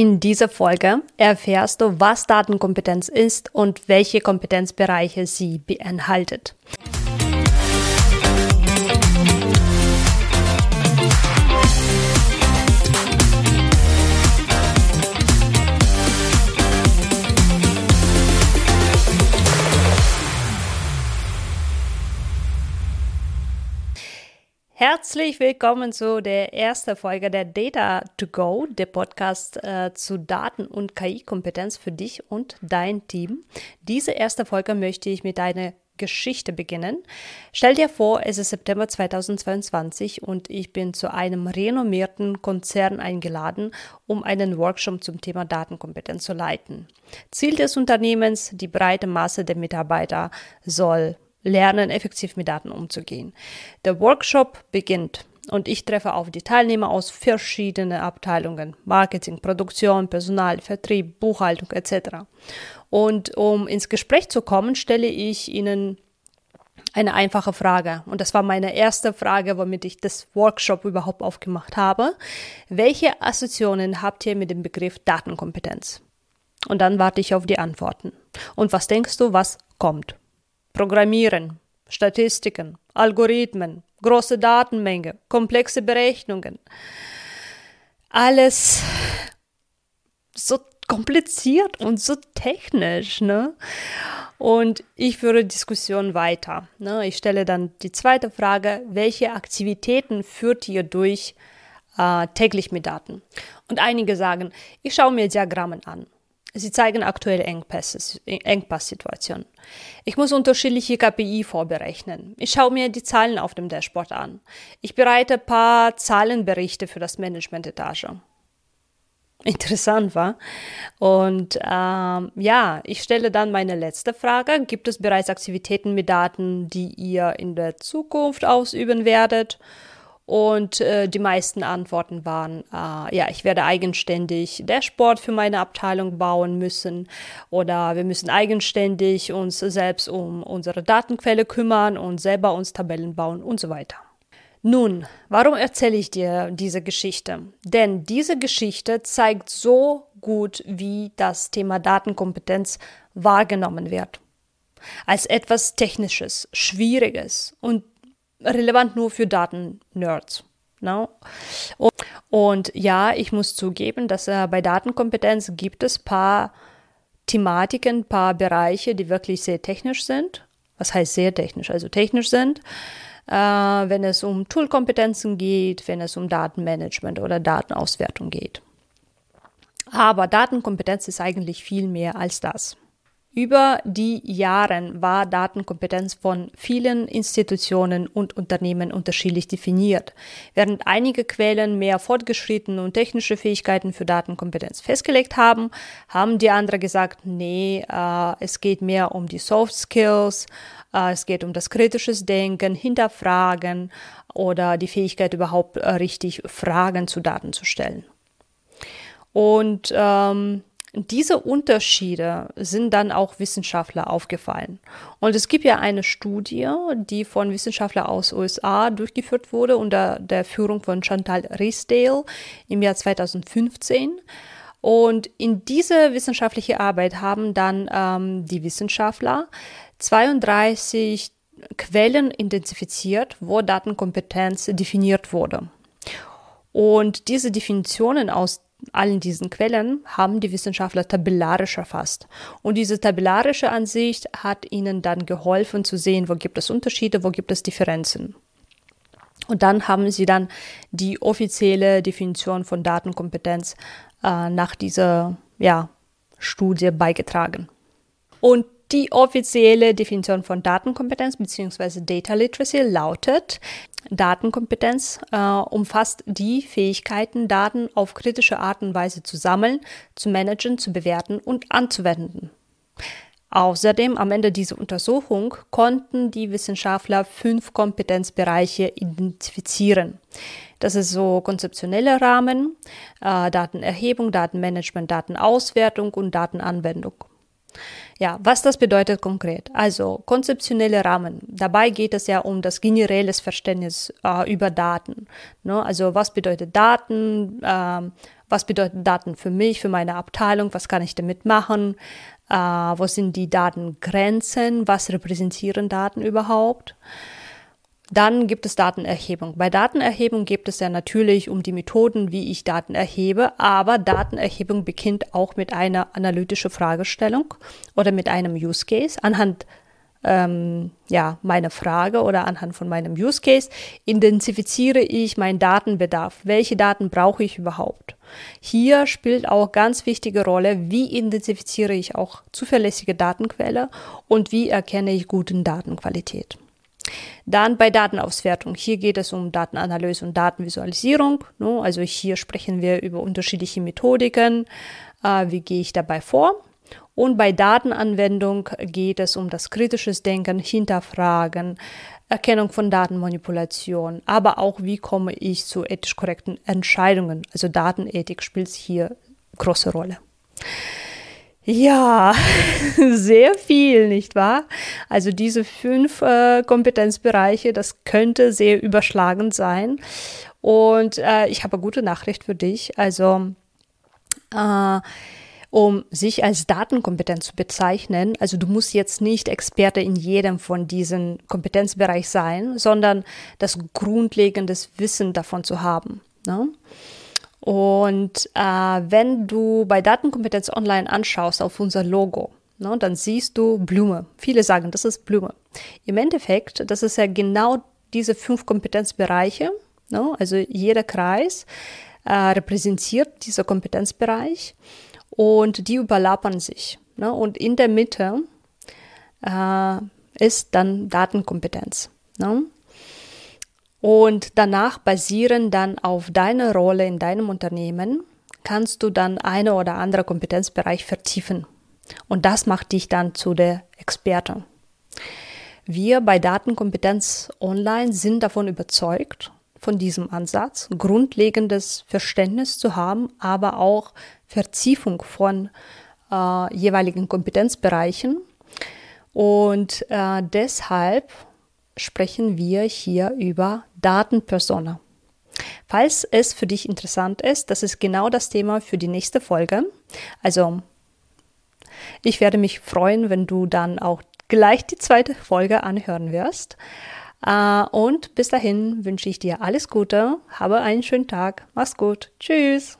In dieser Folge erfährst du, was Datenkompetenz ist und welche Kompetenzbereiche sie beinhaltet. Herzlich willkommen zu der ersten Folge der Data to Go, der Podcast äh, zu Daten- und KI-Kompetenz für dich und dein Team. Diese erste Folge möchte ich mit einer Geschichte beginnen. Stell dir vor, es ist September 2022 und ich bin zu einem renommierten Konzern eingeladen, um einen Workshop zum Thema Datenkompetenz zu leiten. Ziel des Unternehmens, die breite Masse der Mitarbeiter soll lernen, effektiv mit Daten umzugehen. Der Workshop beginnt und ich treffe auf die Teilnehmer aus verschiedenen Abteilungen, Marketing, Produktion, Personal, Vertrieb, Buchhaltung etc. Und um ins Gespräch zu kommen, stelle ich ihnen eine einfache Frage. Und das war meine erste Frage, womit ich das Workshop überhaupt aufgemacht habe. Welche Assoziationen habt ihr mit dem Begriff Datenkompetenz? Und dann warte ich auf die Antworten. Und was denkst du, was kommt? Programmieren, Statistiken, Algorithmen, große Datenmenge, komplexe Berechnungen. Alles so kompliziert und so technisch, ne? Und ich führe Diskussion weiter. Ne? Ich stelle dann die zweite Frage, welche Aktivitäten führt ihr durch äh, täglich mit Daten? Und einige sagen, ich schaue mir Diagrammen an. Sie zeigen aktuelle Engpasssituationen. Ich muss unterschiedliche KPI vorberechnen. Ich schaue mir die Zahlen auf dem Dashboard an. Ich bereite ein paar Zahlenberichte für das Management-Etage. Interessant war. Und ähm, ja, ich stelle dann meine letzte Frage. Gibt es bereits Aktivitäten mit Daten, die ihr in der Zukunft ausüben werdet? Und äh, die meisten Antworten waren, äh, ja, ich werde eigenständig Dashboard für meine Abteilung bauen müssen oder wir müssen eigenständig uns selbst um unsere Datenquelle kümmern und selber uns Tabellen bauen und so weiter. Nun, warum erzähle ich dir diese Geschichte? Denn diese Geschichte zeigt so gut, wie das Thema Datenkompetenz wahrgenommen wird. Als etwas Technisches, Schwieriges und relevant nur für Daten-Nerds. No? Und, und, ja, ich muss zugeben, dass äh, bei Datenkompetenz gibt es paar Thematiken, paar Bereiche, die wirklich sehr technisch sind. Was heißt sehr technisch? Also technisch sind, äh, wenn es um Toolkompetenzen geht, wenn es um Datenmanagement oder Datenauswertung geht. Aber Datenkompetenz ist eigentlich viel mehr als das. Über die Jahre war Datenkompetenz von vielen Institutionen und Unternehmen unterschiedlich definiert. Während einige Quellen mehr fortgeschrittene und technische Fähigkeiten für Datenkompetenz festgelegt haben, haben die anderen gesagt, nee, äh, es geht mehr um die Soft Skills, äh, es geht um das kritisches Denken, Hinterfragen oder die Fähigkeit überhaupt äh, richtig Fragen zu Daten zu stellen. Und ähm, diese Unterschiede sind dann auch Wissenschaftler aufgefallen. Und es gibt ja eine Studie, die von Wissenschaftlern aus USA durchgeführt wurde unter der Führung von Chantal Riesdale im Jahr 2015. Und in diese wissenschaftliche Arbeit haben dann ähm, die Wissenschaftler 32 Quellen identifiziert, wo Datenkompetenz definiert wurde. Und diese Definitionen aus allen diesen Quellen haben die Wissenschaftler tabellarisch erfasst. Und diese tabellarische Ansicht hat ihnen dann geholfen zu sehen, wo gibt es Unterschiede, wo gibt es Differenzen. Und dann haben sie dann die offizielle Definition von Datenkompetenz äh, nach dieser ja, Studie beigetragen. Und die offizielle Definition von Datenkompetenz bzw. Data Literacy lautet, Datenkompetenz äh, umfasst die Fähigkeiten, Daten auf kritische Art und Weise zu sammeln, zu managen, zu bewerten und anzuwenden. Außerdem, am Ende dieser Untersuchung konnten die Wissenschaftler fünf Kompetenzbereiche identifizieren. Das ist so konzeptioneller Rahmen, äh, Datenerhebung, Datenmanagement, Datenauswertung und Datenanwendung. Ja, was das bedeutet konkret? Also konzeptionelle Rahmen. Dabei geht es ja um das generelles Verständnis äh, über Daten. Ne? Also was bedeutet Daten? Äh, Was bedeuten Daten für mich, für meine Abteilung? Was kann ich damit machen? Äh, wo sind die Datengrenzen? Was repräsentieren Daten überhaupt? Dann gibt es Datenerhebung. Bei Datenerhebung geht es ja natürlich um die Methoden, wie ich Daten erhebe, aber Datenerhebung beginnt auch mit einer analytischen Fragestellung oder mit einem Use Case. Anhand ähm, ja, meiner Frage oder anhand von meinem Use Case identifiziere ich meinen Datenbedarf. Welche Daten brauche ich überhaupt? Hier spielt auch ganz wichtige Rolle, wie identifiziere ich auch zuverlässige Datenquelle und wie erkenne ich guten Datenqualität. Dann bei Datenauswertung. Hier geht es um Datenanalyse und Datenvisualisierung. Ne? Also hier sprechen wir über unterschiedliche Methodiken. Äh, wie gehe ich dabei vor? Und bei Datenanwendung geht es um das kritisches Denken, Hinterfragen, Erkennung von Datenmanipulation, aber auch wie komme ich zu ethisch korrekten Entscheidungen. Also Datenethik spielt hier große Rolle. Ja, sehr viel, nicht wahr? Also diese fünf äh, Kompetenzbereiche, das könnte sehr überschlagend sein. Und äh, ich habe eine gute Nachricht für dich. Also äh, um sich als Datenkompetenz zu bezeichnen. Also du musst jetzt nicht Experte in jedem von diesen Kompetenzbereich sein, sondern das grundlegendes Wissen davon zu haben. Ne? Und äh, wenn du bei Datenkompetenz Online anschaust auf unser Logo, ne, dann siehst du Blume. Viele sagen, das ist Blume. Im Endeffekt, das ist ja genau diese fünf Kompetenzbereiche. Ne, also jeder Kreis äh, repräsentiert dieser Kompetenzbereich und die überlappern sich. Ne, und in der Mitte äh, ist dann Datenkompetenz. Ne? Und danach basieren dann auf deiner Rolle in deinem Unternehmen, kannst du dann eine oder andere Kompetenzbereich vertiefen. Und das macht dich dann zu der Experte. Wir bei Datenkompetenz Online sind davon überzeugt, von diesem Ansatz, grundlegendes Verständnis zu haben, aber auch Vertiefung von äh, jeweiligen Kompetenzbereichen. Und äh, deshalb sprechen wir hier über Datenpersona. Falls es für dich interessant ist, das ist genau das Thema für die nächste Folge. Also ich werde mich freuen, wenn du dann auch gleich die zweite Folge anhören wirst. Äh, und bis dahin wünsche ich dir alles Gute, habe einen schönen Tag, mach's gut, tschüss.